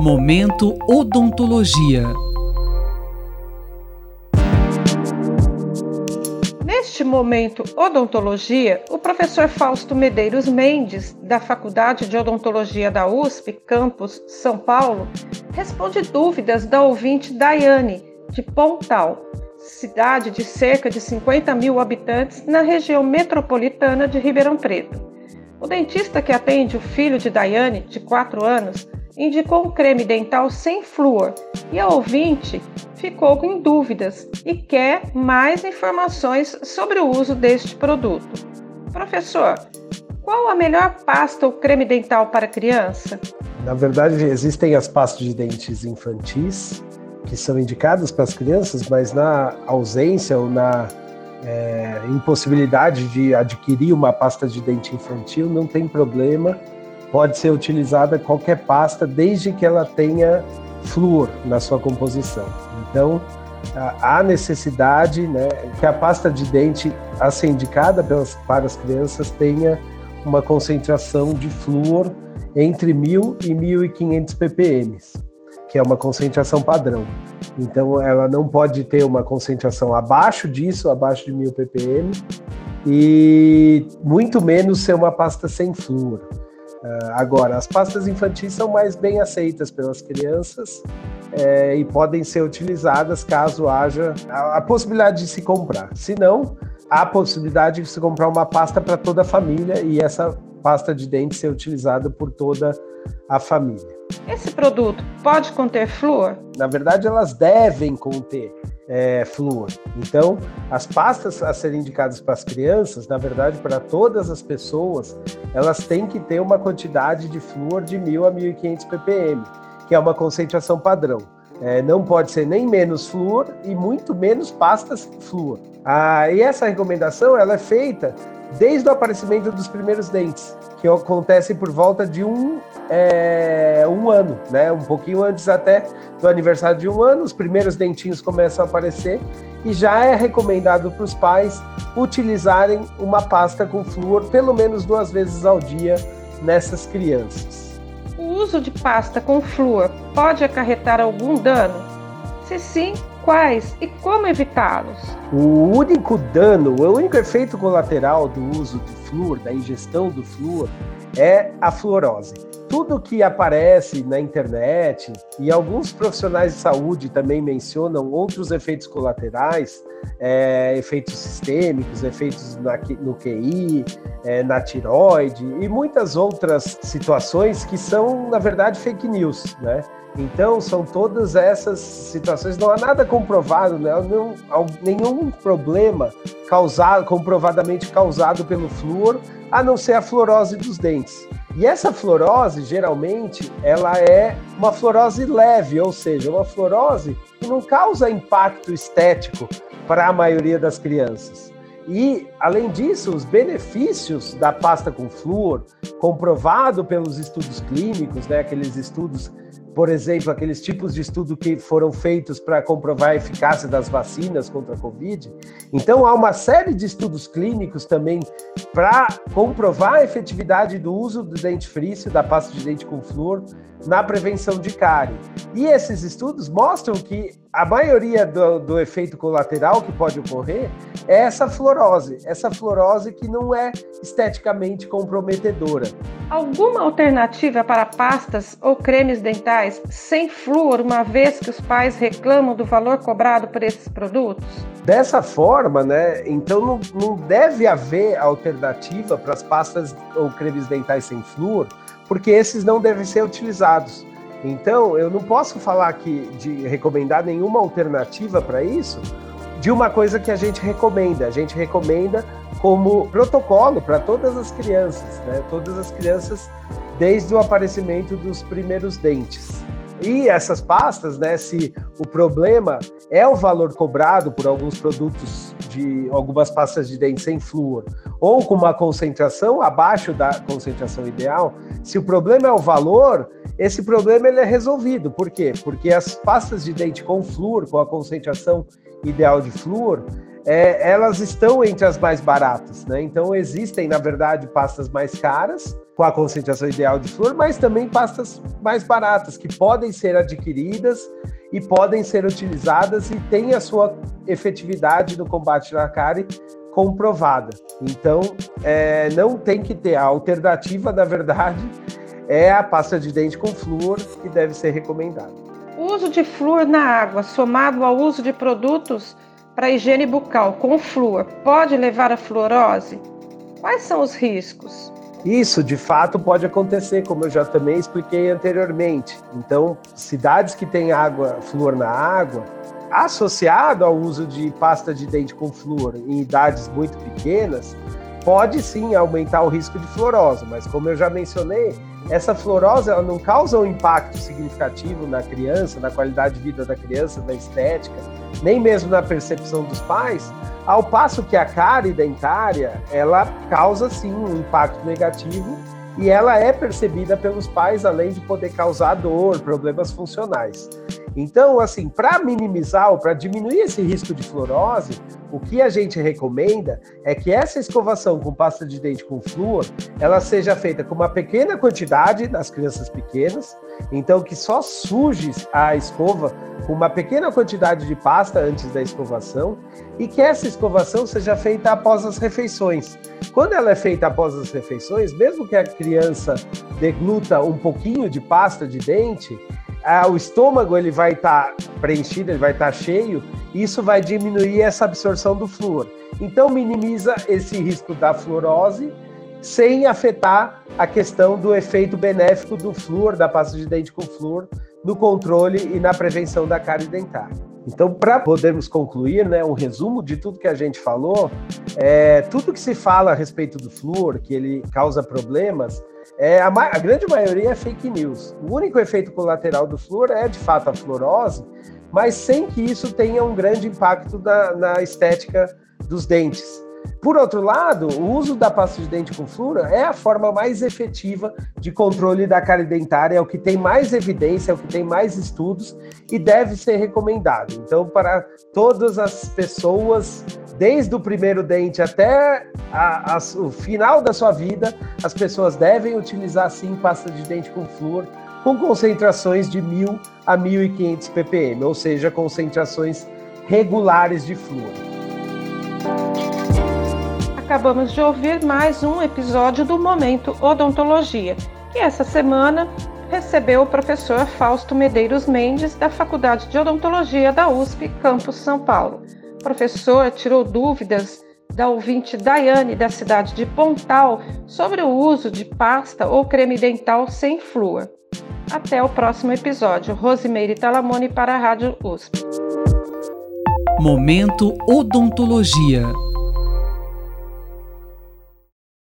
Momento Odontologia. Neste momento Odontologia, o professor Fausto Medeiros Mendes, da Faculdade de Odontologia da USP, campus São Paulo, responde dúvidas da ouvinte Daiane, de Pontal, cidade de cerca de 50 mil habitantes na região metropolitana de Ribeirão Preto. O dentista que atende o filho de Daiane, de 4 anos, indicou um creme dental sem flúor e a ouvinte ficou com dúvidas e quer mais informações sobre o uso deste produto. Professor, qual a melhor pasta ou creme dental para criança? Na verdade, existem as pastas de dentes infantis que são indicadas para as crianças, mas na ausência ou na é, impossibilidade de adquirir uma pasta de dente infantil, não tem problema pode ser utilizada qualquer pasta, desde que ela tenha flúor na sua composição. Então, há necessidade né, que a pasta de dente a ser indicada pelas, para as crianças tenha uma concentração de flúor entre 1.000 e 1.500 ppm, que é uma concentração padrão. Então, ela não pode ter uma concentração abaixo disso, abaixo de 1.000 ppm, e muito menos ser uma pasta sem flúor. Uh, agora, as pastas infantis são mais bem aceitas pelas crianças é, e podem ser utilizadas caso haja a, a, possibilidade de se comprar. Se não, há a possibilidade de se comprar uma pasta para toda a família e essa pasta de dente ser utilizada por toda a família. Esse produto pode conter flúor? Na verdade, elas devem conter é. Então, as pastas a serem indicadas para as crianças, na verdade, para todas as pessoas, elas têm que ter uma quantidade de flúor de 1.000 a 1.500 ppm, que é uma concentração padrão. É, não pode ser nem menos flúor e muito menos pastas flúor. Ah, e essa recomendação ela é feita desde o aparecimento dos primeiros dentes, que acontece por volta de um, é, um ano, né? Um pouquinho antes até do aniversário de um ano, os primeiros dentinhos começam a aparecer e já é recomendado para os pais utilizarem uma pasta com flúor pelo menos duas vezes ao dia nessas crianças. O uso de pasta com flúor pode acarretar algum dano? Se sim, quais e como evitá-los? O único dano, o único efeito colateral do uso de flúor, da ingestão do flúor, é a fluorose. Tudo que aparece na internet e alguns profissionais de saúde também mencionam outros efeitos colaterais, é, efeitos sistêmicos, efeitos na, no QI, é, na tiroide e muitas outras situações que são, na verdade, fake news, né? Então, são todas essas situações, não há nada comprovado, né? não, nenhum problema causado, comprovadamente causado pelo flúor, a não ser a fluorose dos dentes. E essa fluorose, geralmente, ela é uma fluorose leve, ou seja, uma fluorose que não causa impacto estético para a maioria das crianças. E, além disso, os benefícios da pasta com flúor, comprovado pelos estudos clínicos, né, aqueles estudos por exemplo, aqueles tipos de estudo que foram feitos para comprovar a eficácia das vacinas contra a Covid. Então, há uma série de estudos clínicos também para comprovar a efetividade do uso do dente frício, da pasta de dente com flúor, na prevenção de cárie. E esses estudos mostram que a maioria do, do, efeito colateral que pode ocorrer é essa fluorose, essa fluorose que não é esteticamente comprometedora. Alguma alternativa para pastas ou cremes dentais sem flúor, uma vez que os pais reclamam do valor cobrado por esses produtos? Dessa forma, né? Então não, não deve haver alternativa para as pastas ou cremes dentais sem flúor, porque esses não devem ser utilizados. Então, eu não posso falar aqui de recomendar nenhuma alternativa para isso, de uma coisa que a gente recomenda. A gente recomenda como protocolo para todas as crianças, né? Todas as crianças desde o aparecimento dos primeiros dentes. E essas pastas, né, se o problema é o valor cobrado por alguns produtos de algumas pastas de dente sem flúor ou com uma concentração abaixo da concentração ideal, se o problema é o valor, esse problema ele é resolvido. Por quê? Porque as pastas de dente com flúor, com a concentração ideal de flúor, é, elas estão entre as mais baratas, né? Então existem, na verdade, pastas mais caras com a concentração ideal de flúor, mas também pastas mais baratas, que podem ser adquiridas e podem ser utilizadas e têm a sua efetividade no combate à cárie comprovada. Então, é, não tem que ter. A alternativa, na verdade, é a pasta de dente com flúor, que deve ser recomendada. O uso de flúor na água, somado ao uso de produtos para higiene bucal com flúor, pode levar à fluorose? Quais são os riscos? Isso, de fato, pode acontecer, como eu já também expliquei anteriormente. Então, cidades que têm água, flúor na água, associado ao uso de pasta de dente com flúor em idades muito pequenas, pode sim aumentar o risco de fluorose, mas como eu já mencionei, essa fluorose ela não causa um impacto significativo na criança, na qualidade de vida da criança, na estética, nem mesmo na percepção dos pais, ao passo que a cárie dentária, ela causa sim um impacto negativo e ela é percebida pelos pais além de poder causar dor, problemas funcionais. Então, assim, para minimizar ou para diminuir esse risco de fluorose, o que a gente recomenda é que essa escovação com pasta de dente com flúor, ela seja feita com uma pequena quantidade nas crianças pequenas, então que só suje a escova com uma pequena quantidade de pasta antes da escovação e que essa escovação seja feita após as refeições. Quando ela é feita após as refeições, mesmo que a criança degluta um pouquinho de pasta de dente, ah, o estômago ele vai estar tá preenchido, ele vai estar tá cheio, isso vai diminuir essa absorção do flúor. Então minimiza esse risco da fluorose sem afetar a questão do efeito benéfico do flúor, da pasta de dente com flúor, no controle e na prevenção da cárie dentária. Então, para podermos concluir, né, um resumo de tudo que a gente falou, é, tudo que se fala a respeito do flúor, que ele causa problemas, é, a, a, grande maioria é fake news. O único efeito colateral do flúor é, de fato, a fluorose, mas sem que isso tenha um grande impacto na, na estética dos dentes. Por outro lado, o uso da pasta de dente com flúor é a forma mais efetiva de controle da cárie dentária, é o que tem mais evidência, é o que tem mais estudos e deve ser recomendado. Então, para todas as pessoas desde o primeiro dente até a, a, o final da sua vida, as pessoas devem utilizar sim pasta de dente com flúor com concentrações de 1000 a 1500 ppm, ou seja, concentrações regulares de flúor. Acabamos de ouvir mais um episódio do Momento Odontologia, que essa semana recebeu o professor Fausto Medeiros Mendes, da Faculdade de Odontologia da USP, Campus São Paulo professor tirou dúvidas da ouvinte Daiane, da cidade de Pontal, sobre o uso de pasta ou creme dental sem flúor. Até o próximo episódio. Rosimeire Talamone para a Rádio USP. Momento Odontologia.